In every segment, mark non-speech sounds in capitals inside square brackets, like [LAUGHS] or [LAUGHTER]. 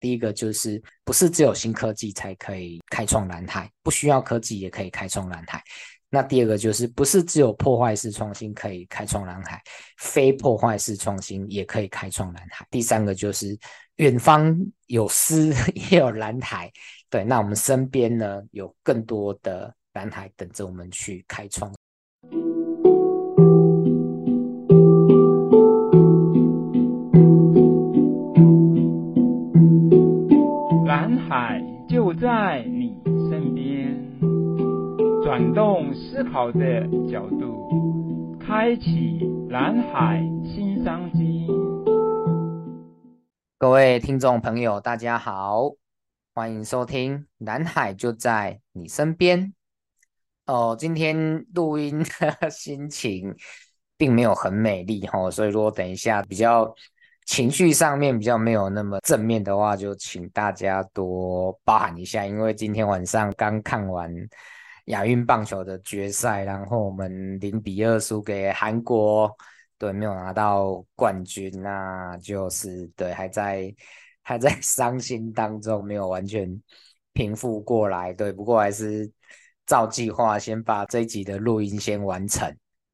第一个就是不是只有新科技才可以开创蓝海，不需要科技也可以开创蓝海。那第二个就是不是只有破坏式创新可以开创蓝海，非破坏式创新也可以开创蓝海。第三个就是远方有诗 [LAUGHS] 也有蓝海，对，那我们身边呢有更多的蓝海等着我们去开创。就在你身边，转动思考的角度，开启蓝海新商机。各位听众朋友，大家好，欢迎收听《蓝海就在你身边》。哦，今天录音的心情并没有很美丽哈，所以说等一下比较。情绪上面比较没有那么正面的话，就请大家多包涵一下。因为今天晚上刚看完亚运棒球的决赛，然后我们零比二输给韩国，对，没有拿到冠军，那就是对，还在还在 [LAUGHS] 伤心当中，没有完全平复过来。对，不过还是照计划先把这一集的录音先完成。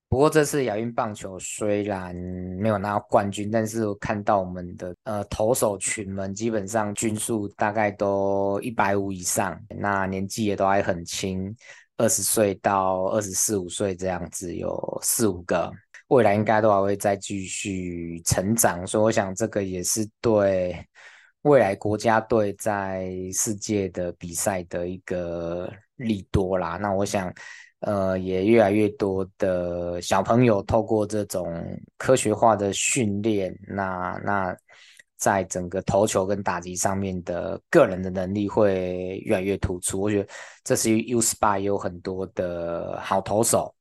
不过这次亚运棒球虽然没有拿到冠军，但是我看到我们的呃投手群们基本上均数大概都一百五以上，那年纪也都还很轻，二十岁到二十四五岁这样子，有四五个，未来应该都还会再继续成长，所以我想这个也是对未来国家队在世界的比赛的一个利多啦。那我想。呃，也越来越多的小朋友透过这种科学化的训练，那那在整个投球跟打击上面的个人的能力会越来越突出。我觉得这是 U18 有很多的好投手，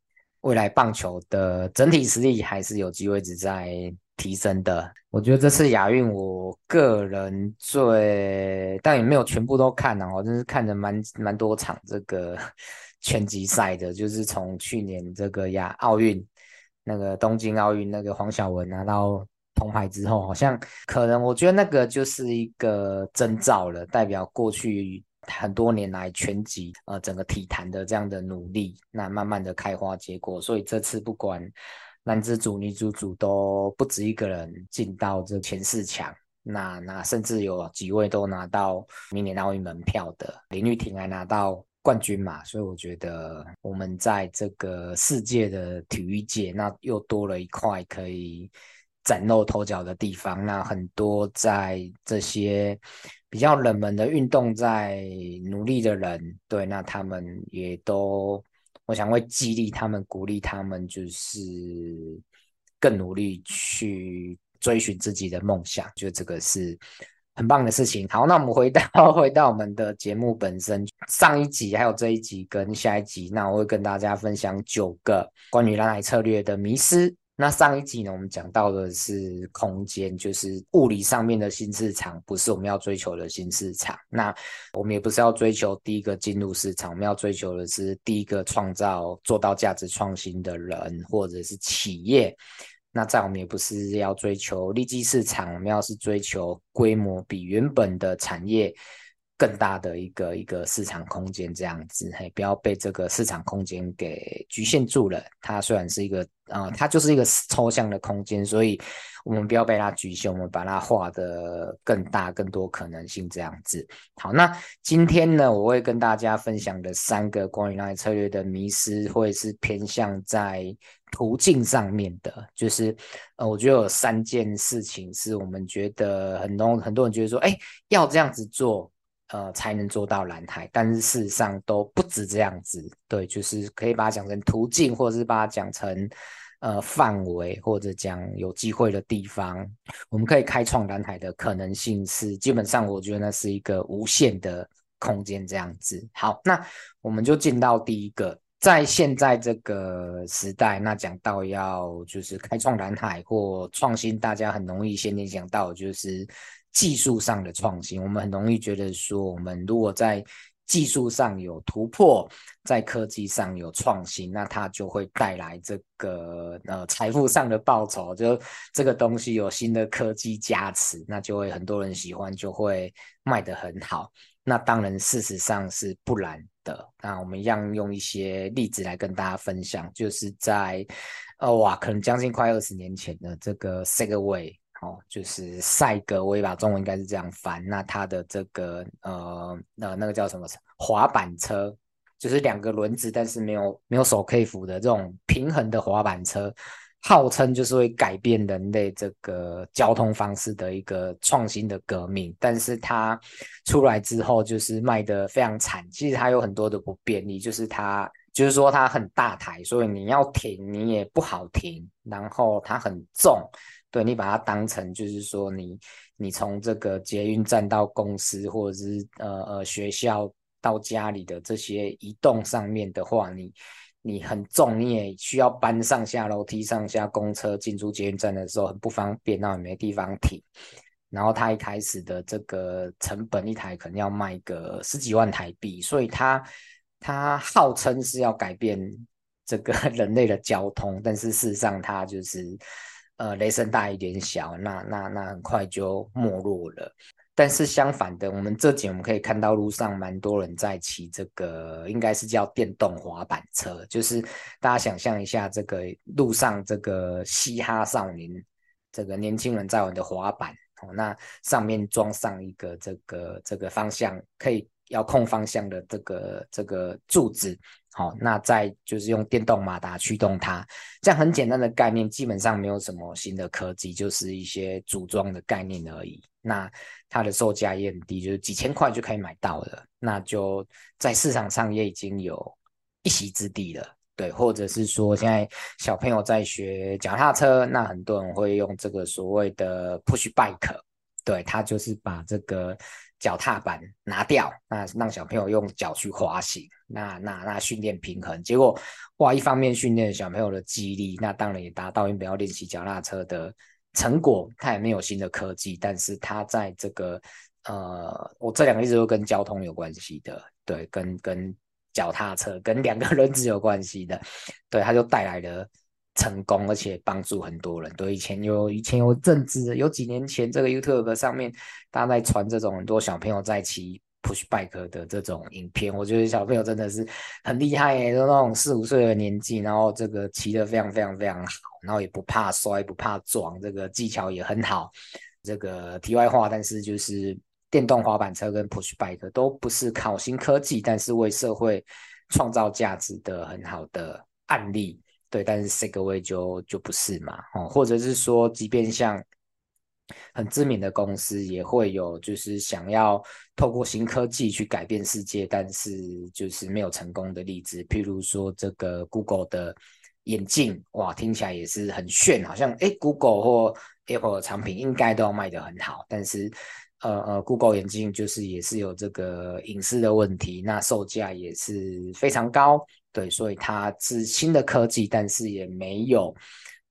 未来棒球的整体实力还是有机会一直在提升的。我觉得这次亚运，我个人最但也没有全部都看了，我真是看的蛮蛮多场这个。[LAUGHS] 拳击赛的，就是从去年这个亚奥运，那个东京奥运那个黄晓雯拿到铜牌之后，好像可能我觉得那个就是一个征兆了，代表过去很多年来拳击呃整个体坛的这样的努力，那慢慢的开花结果，所以这次不管男子组、女子组都不止一个人进到这前四强，那那甚至有几位都拿到明年奥运门票的，林玉婷还拿到。冠军嘛，所以我觉得我们在这个世界的体育界，那又多了一块可以崭露头角的地方。那很多在这些比较冷门的运动在努力的人，对，那他们也都，我想会激励他们，鼓励他们，就是更努力去追寻自己的梦想。就这个是。很棒的事情。好，那我们回到 [LAUGHS] 回到我们的节目本身，上一集还有这一集跟下一集，那我会跟大家分享九个关于蓝海策略的迷思。那上一集呢，我们讲到的是空间，就是物理上面的新市场，不是我们要追求的新市场。那我们也不是要追求第一个进入市场，我们要追求的是第一个创造做到价值创新的人或者是企业。那在我们也不是要追求利基市场，我们要是追求规模比原本的产业更大的一个一个市场空间，这样子，嘿，不要被这个市场空间给局限住了。它虽然是一个，啊、呃，它就是一个抽象的空间，所以我们不要被它局限，我们把它画得更大、更多可能性，这样子。好，那今天呢，我会跟大家分享的三个关于蓝海策略的迷思，会是偏向在。途径上面的，就是呃，我觉得有三件事情是我们觉得很多很多人觉得说，哎，要这样子做，呃，才能做到蓝海，但是事实上都不止这样子。对，就是可以把它讲成途径，或者是把它讲成呃范围，或者讲有机会的地方，我们可以开创蓝海的可能性是，基本上我觉得那是一个无限的空间这样子。好，那我们就进到第一个。在现在这个时代，那讲到要就是开创蓝海或创新，大家很容易先联想到就是技术上的创新。我们很容易觉得说，我们如果在技术上有突破，在科技上有创新，那它就会带来这个呃财富上的报酬。就这个东西有新的科技加持，那就会很多人喜欢，就会卖得很好。那当然，事实上是不然的。那我们一样用一些例子来跟大家分享，就是在呃哇，可能将近快二十年前的这个 Segway。哦，就是赛格威吧，中文应该是这样翻。那它的这个呃呃那个叫什么滑板车，就是两个轮子，但是没有没有手可以扶的这种平衡的滑板车，号称就是会改变人类这个交通方式的一个创新的革命。但是它出来之后，就是卖得非常惨。其实它有很多的不便利，就是它就是说它很大台，所以你要停你也不好停，然后它很重。对，你把它当成就是说你你从这个捷运站到公司或者是呃呃学校到家里的这些移动上面的话，你你很重，你也需要搬上下楼梯、上下公车进出捷运站的时候很不方便，那也没地方停。然后它一开始的这个成本一台可能要卖个十几万台币，所以它它号称是要改变这个 [LAUGHS] 人类的交通，但是事实上它就是。呃，雷声大雨点小，那那那很快就没落了。但是相反的，我们这几我们可以看到路上蛮多人在骑这个，应该是叫电动滑板车。就是大家想象一下，这个路上这个嘻哈少年，这个年轻人在玩的滑板哦，那上面装上一个这个这个方向可以遥控方向的这个这个柱子。好，那再就是用电动马达驱动它，这样很简单的概念，基本上没有什么新的科技，就是一些组装的概念而已。那它的售价也很低，就是几千块就可以买到了，那就在市场上也已经有一席之地了。对，或者是说现在小朋友在学脚踏车，那很多人会用这个所谓的 push bike，对，它就是把这个。脚踏板拿掉，那让小朋友用脚去滑行，那那那训练平衡，结果哇，一方面训练小朋友的记忆力，那当然也达到原本要练习脚踏车的成果。它也没有新的科技，但是它在这个呃，我这两个例子都跟交通有关系的，对，跟跟脚踏车跟两个轮子有关系的，对，它就带来了。成功，而且帮助很多人。对，以前有以前有政治，有几年前，这个 YouTube 上面大家在传这种很多小朋友在骑 Push Bike 的这种影片。我觉得小朋友真的是很厉害耶，都那种四五岁的年纪，然后这个骑得非常非常非常好，然后也不怕摔，不怕撞，这个技巧也很好。这个题外话，但是就是电动滑板车跟 Push Bike 都不是靠新科技，但是为社会创造价值的很好的案例。对，但是 Segway 就就不是嘛，哦，或者是说，即便像很知名的公司，也会有就是想要透过新科技去改变世界，但是就是没有成功的例子。譬如说，这个 Google 的眼镜，哇，听起来也是很炫，好像诶 Google 或 Apple 的产品应该都要卖得很好，但是呃呃，Google 眼镜就是也是有这个隐私的问题，那售价也是非常高。对，所以它是新的科技，但是也没有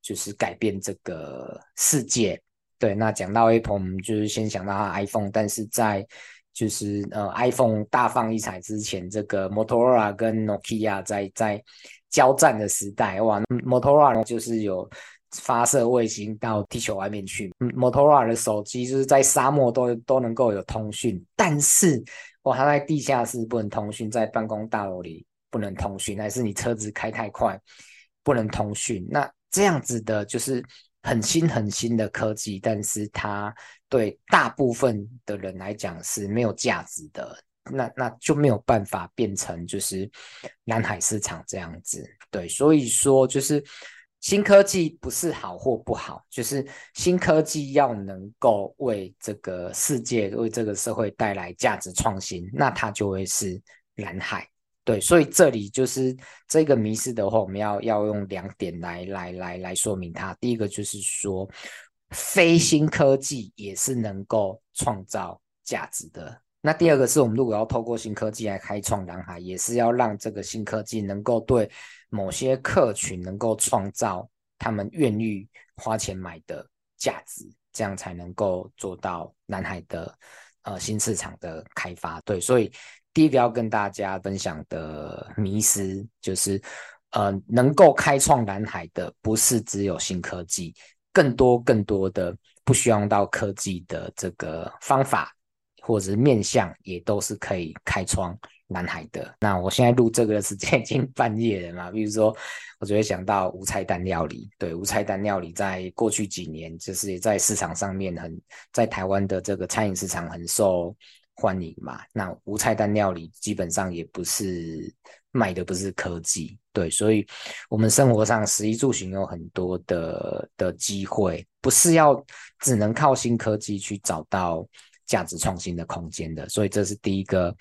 就是改变这个世界。对，那讲到 Apple，我们就是先想到它 iPhone，但是在就是呃 iPhone 大放异彩之前，这个 Motorola 跟 Nokia 在在交战的时代，哇，Motorola 就是有发射卫星到地球外面去，Motorola 的手机就是在沙漠都都能够有通讯，但是哇，它在地下室不能通讯，在办公大楼里。不能通讯，还是你车子开太快不能通讯？那这样子的就是很新很新的科技，但是它对大部分的人来讲是没有价值的。那那就没有办法变成就是蓝海市场这样子。对，所以说就是新科技不是好或不好，就是新科技要能够为这个世界、为这个社会带来价值创新，那它就会是蓝海。对，所以这里就是这个迷失的话，我们要要用两点来来来来说明它。第一个就是说，非新科技也是能够创造价值的。那第二个是我们如果要透过新科技来开创蓝海，也是要让这个新科技能够对某些客群能够创造他们愿意花钱买的价值，这样才能够做到蓝海的呃新市场的开发。对，所以第一个要跟大家分享的迷思就是，呃，能够开创蓝海的不是只有新科技，更多更多的不需要用到科技的这个方法或者是面向，也都是可以开创。蓝海的。那我现在录这个时间已经半夜了嘛，比如说，我就会想到无菜单料理。对，无菜单料理在过去几年，就是也在市场上面很，在台湾的这个餐饮市场很受欢迎嘛。那无菜单料理基本上也不是卖的不是科技，对，所以我们生活上食衣住行有很多的的机会，不是要只能靠新科技去找到价值创新的空间的。所以这是第一个。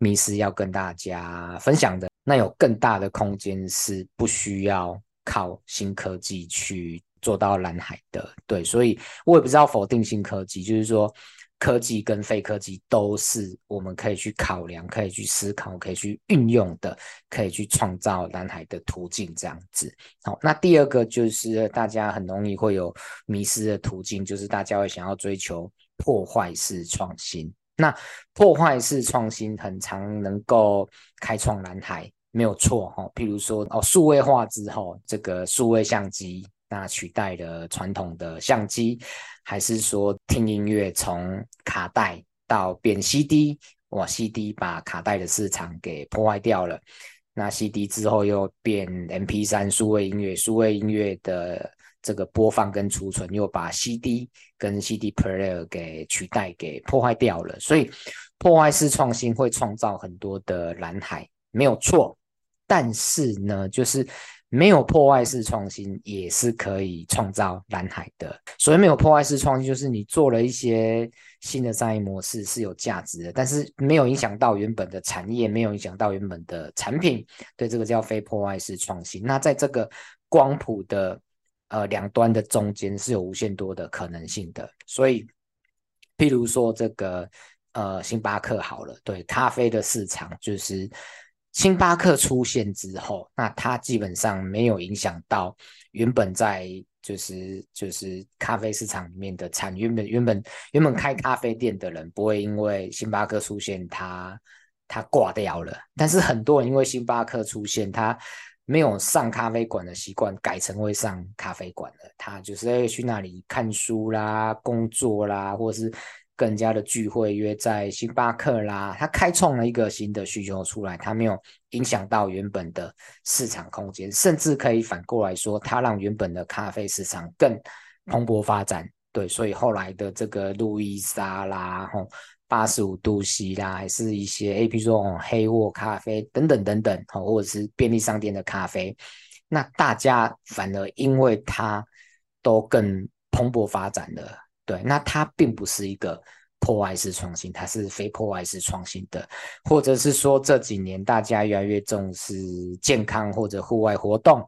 迷思要跟大家分享的，那有更大的空间是不需要靠新科技去做到蓝海的，对，所以我也不知道否定新科技，就是说科技跟非科技都是我们可以去考量、可以去思考、可以去运用的，可以去创造蓝海的途径这样子。好，那第二个就是大家很容易会有迷失的途径，就是大家会想要追求破坏式创新。那破坏式创新很常能够开创蓝海，没有错哈。譬如说哦，数位化之后，这个数位相机那取代了传统的相机，还是说听音乐从卡带到变 CD，哇，CD 把卡带的市场给破坏掉了。那 CD 之后又变 MP3 数位音乐，数位音乐的。这个播放跟储存又把 CD 跟 CD player 给取代、给破坏掉了，所以破坏式创新会创造很多的蓝海，没有错。但是呢，就是没有破坏式创新也是可以创造蓝海的。所以没有破坏式创新，就是你做了一些新的商业模式是有价值的，但是没有影响到原本的产业，没有影响到原本的产品，对，这个叫非破坏式创新。那在这个光谱的。呃，两端的中间是有无限多的可能性的，所以，譬如说这个呃，星巴克好了，对咖啡的市场，就是星巴克出现之后，那它基本上没有影响到原本在就是就是咖啡市场里面的产，原本原本原本开咖啡店的人不会因为星巴克出现，他他挂掉了，但是很多人因为星巴克出现，他。没有上咖啡馆的习惯，改成会上咖啡馆了。他就是会去那里看书啦、工作啦，或是更加的聚会约在星巴克啦。他开创了一个新的需求出来，他没有影响到原本的市场空间，甚至可以反过来说，他让原本的咖啡市场更蓬勃发展。对，所以后来的这个路易莎啦，吼。八十五度 C 啦，还是一些 A P 说哦黑沃咖啡等等等等，好，或者是便利商店的咖啡，那大家反而因为它都更蓬勃发展了，对，那它并不是一个破坏式创新，它是非破坏式创新的，或者是说这几年大家越来越重视健康或者户外活动，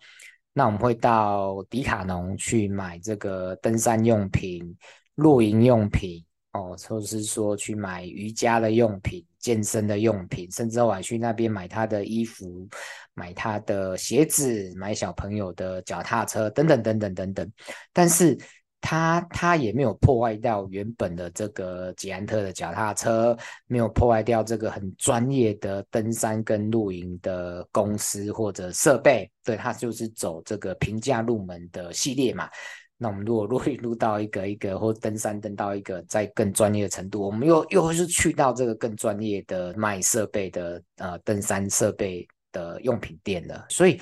那我们会到迪卡侬去买这个登山用品、露营用品。哦，或者是说去买瑜伽的用品、健身的用品，甚至我还去那边买他的衣服、买他的鞋子、买小朋友的脚踏车等等等等等等。但是他他也没有破坏掉原本的这个捷安特的脚踏车，没有破坏掉这个很专业的登山跟露营的公司或者设备。对，他就是走这个平价入门的系列嘛。那我们如果录一录到一个一个，或登山登到一个在更专业的程度，我们又又会是去到这个更专业的卖设备的呃登山设备的用品店了。所以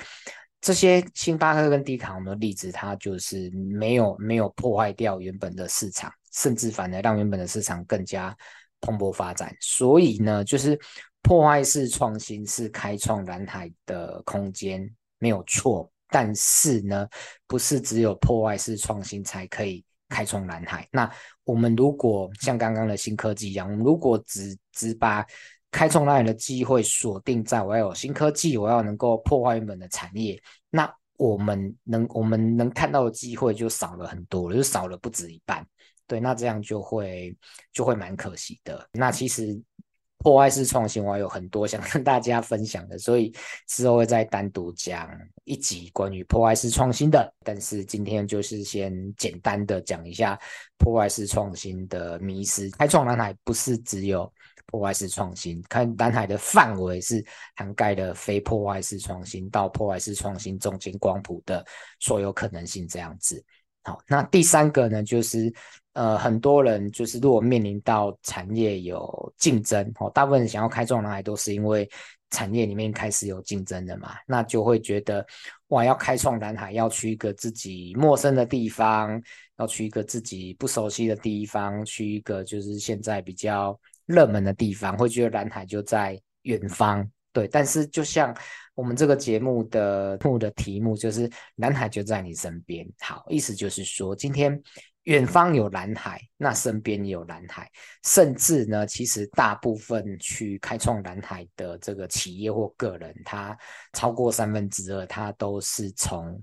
这些星巴克跟迪卡侬的例子，它就是没有没有破坏掉原本的市场，甚至反而让原本的市场更加蓬勃发展。所以呢，就是破坏式创新是开创蓝海的空间，没有错。但是呢，不是只有破坏式创新才可以开创蓝海。那我们如果像刚刚的新科技一样，我们如果只只把开创蓝海的机会锁定在我要有新科技，我要能够破坏原本的产业，那我们能我们能看到的机会就少了很多了，就少了不止一半。对，那这样就会就会蛮可惜的。那其实破坏式创新，我还有很多想跟大家分享的，所以之后会再单独讲一集关于破坏式创新的。但是今天就是先简单的讲一下破坏式创新的迷失。开创蓝海不是只有破坏式创新，看蓝海的范围是涵盖的非破坏式创新到破坏式创新中间光谱的所有可能性这样子。好，那第三个呢，就是。呃，很多人就是如果面临到产业有竞争，哦，大部分人想要开创蓝海都是因为产业里面开始有竞争的嘛，那就会觉得哇，要开创蓝海，要去一个自己陌生的地方，要去一个自己不熟悉的地方，去一个就是现在比较热门的地方，会觉得蓝海就在远方，对。但是就像我们这个节目的目的题目就是蓝海就在你身边，好，意思就是说今天。远方有蓝海，那身边也有蓝海，甚至呢，其实大部分去开创蓝海的这个企业或个人，他超过三分之二，他都是从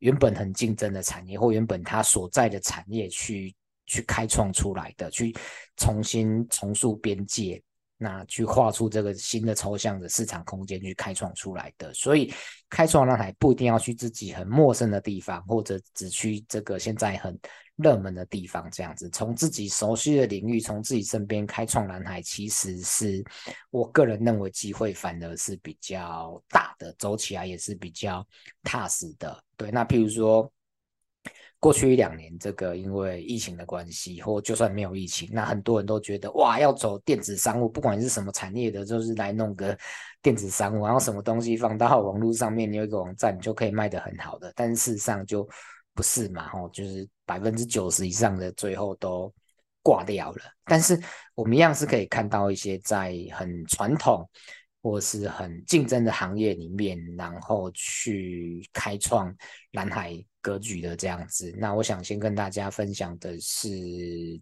原本很竞争的产业或原本他所在的产业去去开创出来的，去重新重塑边界。那去画出这个新的抽象的市场空间去开创出来的，所以开创蓝海不一定要去自己很陌生的地方，或者只去这个现在很热门的地方，这样子从自己熟悉的领域，从自己身边开创蓝海，其实是我个人认为机会反而是比较大的，走起来也是比较踏实的。对，那譬如说。过去一两年，这个因为疫情的关系，或就算没有疫情，那很多人都觉得哇，要走电子商务，不管是什么产业的，就是来弄个电子商务，然后什么东西放到网络上面，你有一个网站，你就可以卖得很好的。但事实上就不是嘛，吼，就是百分之九十以上的最后都挂掉了。但是我们一样是可以看到一些在很传统或是很竞争的行业里面，然后去开创蓝海。格局的这样子，那我想先跟大家分享的是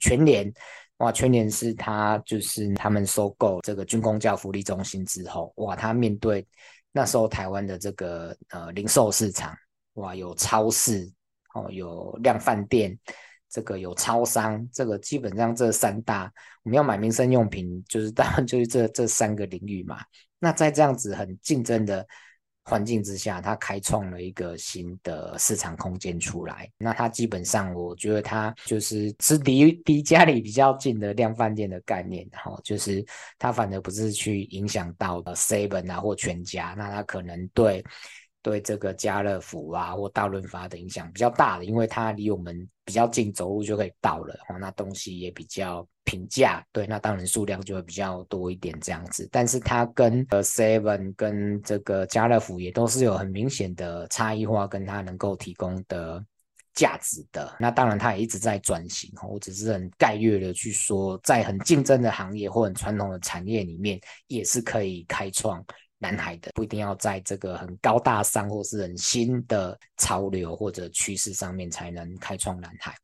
全联，哇，全联是他就是他们收购这个军公教福利中心之后，哇，他面对那时候台湾的这个呃零售市场，哇，有超市哦，有量贩店，这个有超商，这个基本上这三大我们要买民生用品，就是当然就是这这三个领域嘛。那在这样子很竞争的。环境之下，它开创了一个新的市场空间出来。那它基本上，我觉得它就是是离离家里比较近的量贩店的概念，哈，就是它反而不是去影响到 Seven 啊或全家，那它可能对。对这个家乐福啊或大润发的影响比较大的，因为它离我们比较近，走路就可以到了，哦，那东西也比较平价，对，那当然数量就会比较多一点这样子。但是它跟呃 Seven 跟这个家乐福也都是有很明显的差异化，跟它能够提供的价值的。那当然它也一直在转型，我只是很概略的去说，在很竞争的行业或很传统的产业里面，也是可以开创。蓝海的不一定要在这个很高大上或是很新的潮流或者趋势上面才能开创蓝海，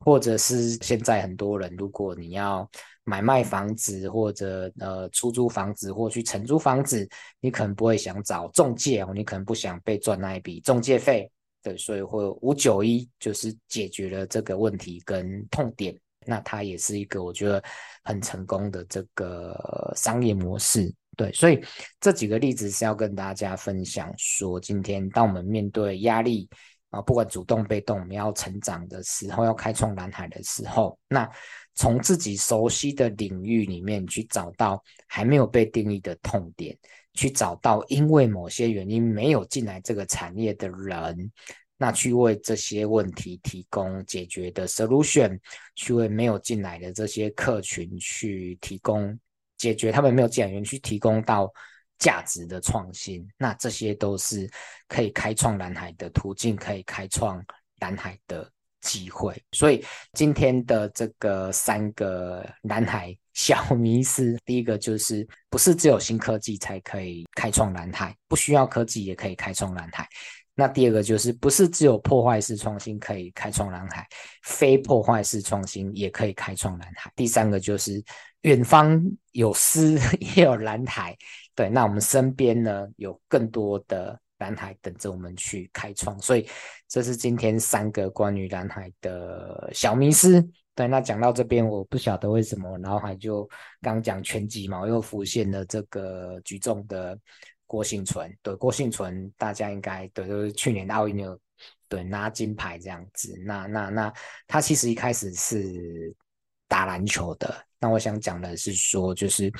或者是现在很多人，如果你要买卖房子或者呃出租房子或去承租房子，你可能不会想找中介哦，你可能不想被赚那一笔中介费，对，所以会五九一就是解决了这个问题跟痛点，那它也是一个我觉得很成功的这个商业模式。对，所以这几个例子是要跟大家分享，说今天当我们面对压力啊，不管主动被动，我们要成长的时候，要开创蓝海的时候，那从自己熟悉的领域里面去找到还没有被定义的痛点，去找到因为某些原因没有进来这个产业的人，那去为这些问题提供解决的 solution，去为没有进来的这些客群去提供。解决他们没有资源去提供到价值的创新，那这些都是可以开创蓝海的途径，可以开创蓝海的机会。所以今天的这个三个蓝海小迷思，第一个就是不是只有新科技才可以开创蓝海，不需要科技也可以开创蓝海。那第二个就是不是只有破坏式创新可以开创蓝海，非破坏式创新也可以开创蓝海。第三个就是。远方有诗，[LAUGHS] 也有蓝海，对，那我们身边呢，有更多的蓝海等着我们去开创，所以这是今天三个关于蓝海的小迷思。对，那讲到这边，我不晓得为什么，脑海就刚讲拳击嘛，我又浮现了这个举重的郭幸存。对，郭幸存大家应该对，就是去年奥运有对拿金牌这样子。那那那他其实一开始是打篮球的。那我想讲的是说，就是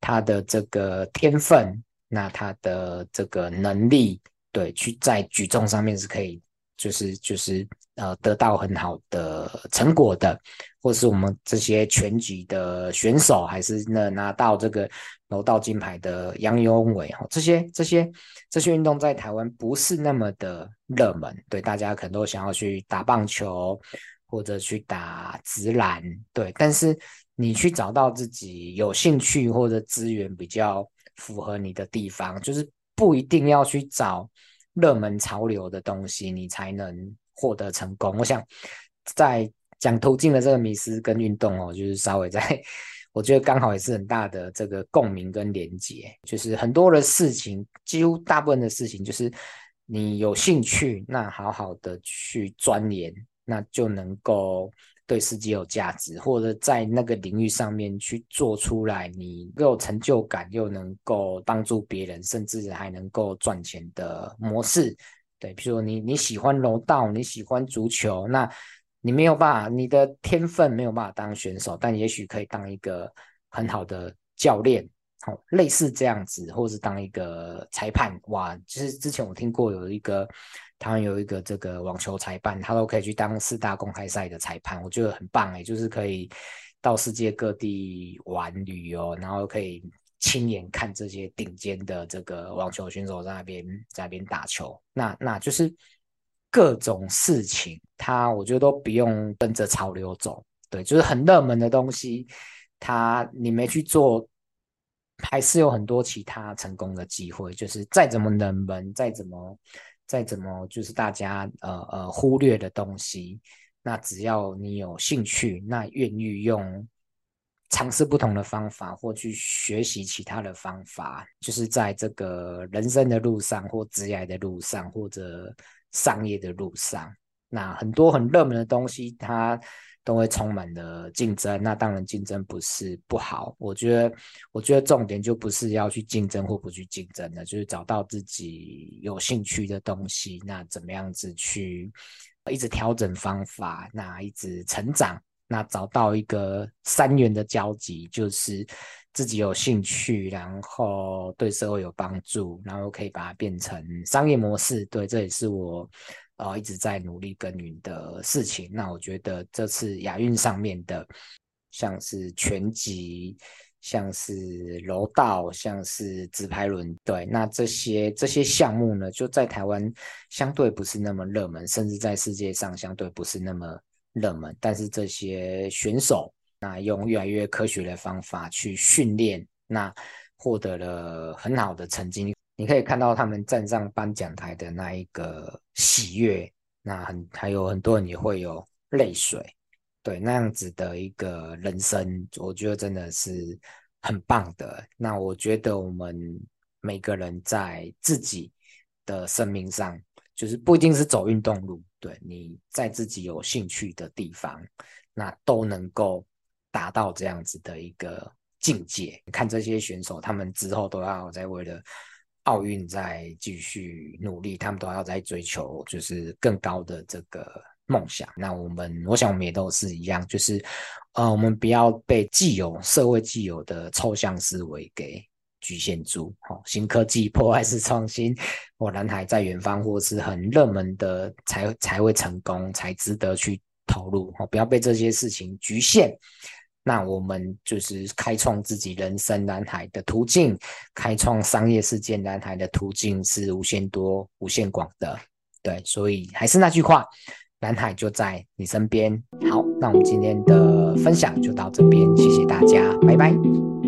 他的这个天分，那他的这个能力，对，去在举重上面是可以。就是就是呃，得到很好的成果的，或是我们这些拳击的选手，还是那拿到这个柔道金牌的杨勇纬哈，这些这些这些运动在台湾不是那么的热门，对，大家可能都想要去打棒球或者去打直篮，对，但是你去找到自己有兴趣或者资源比较符合你的地方，就是不一定要去找。热门潮流的东西，你才能获得成功。我想在讲途径的这个迷思跟运动哦，就是稍微在，我觉得刚好也是很大的这个共鸣跟连接。就是很多的事情，几乎大部分的事情，就是你有兴趣，那好好的去钻研，那就能够。对世界有价值，或者在那个领域上面去做出来，你又有成就感，又能够帮助别人，甚至还能够赚钱的模式。对，比如说你你喜欢柔道，你喜欢足球，那你没有办法，你的天分没有办法当选手，但也许可以当一个很好的教练，好，类似这样子，或是当一个裁判。哇，其实之前我听过有一个。台湾有一个这个网球裁判，他都可以去当四大公开赛的裁判，我觉得很棒哎，就是可以到世界各地玩旅游，然后可以亲眼看这些顶尖的这个网球选手在那边在那边打球。那那就是各种事情，他我觉得都不用跟着潮流走，对，就是很热门的东西，他你没去做，还是有很多其他成功的机会。就是再怎么冷门，再怎么。再怎么就是大家呃呃忽略的东西，那只要你有兴趣，那愿意用尝试不同的方法，或去学习其他的方法，就是在这个人生的路上，或职业的路上，或者商业的路上，那很多很热门的东西，它。都会充满了竞争，那当然竞争不是不好。我觉得，我觉得重点就不是要去竞争或不去竞争的，就是找到自己有兴趣的东西，那怎么样子去一直调整方法，那一直成长，那找到一个三元的交集，就是自己有兴趣，然后对社会有帮助，然后可以把它变成商业模式。对，这也是我。呃，一直在努力耕耘的事情。那我觉得这次亚运上面的，像是拳击，像是柔道，像是直排轮，对，那这些这些项目呢，就在台湾相对不是那么热门，甚至在世界上相对不是那么热门。但是这些选手，那用越来越科学的方法去训练，那获得了很好的成绩。你可以看到他们站上颁奖台的那一个喜悦，那很还有很多人也会有泪水，对，那样子的一个人生，我觉得真的是很棒的。那我觉得我们每个人在自己的生命上，就是不一定是走运动路，对，你在自己有兴趣的地方，那都能够达到这样子的一个境界。看这些选手，他们之后都要在为了。奥运在继续努力，他们都要在追求就是更高的这个梦想。那我们，我想我们也都是一样，就是呃，我们不要被既有社会既有的抽象思维给局限住。好，新科技破坏式创新，或蓝海在远方，或是很热门的才才会成功，才值得去投入。好，不要被这些事情局限。那我们就是开创自己人生蓝海的途径，开创商业世界蓝海的途径是无限多、无限广的。对，所以还是那句话，蓝海就在你身边。好，那我们今天的分享就到这边，谢谢大家，拜拜。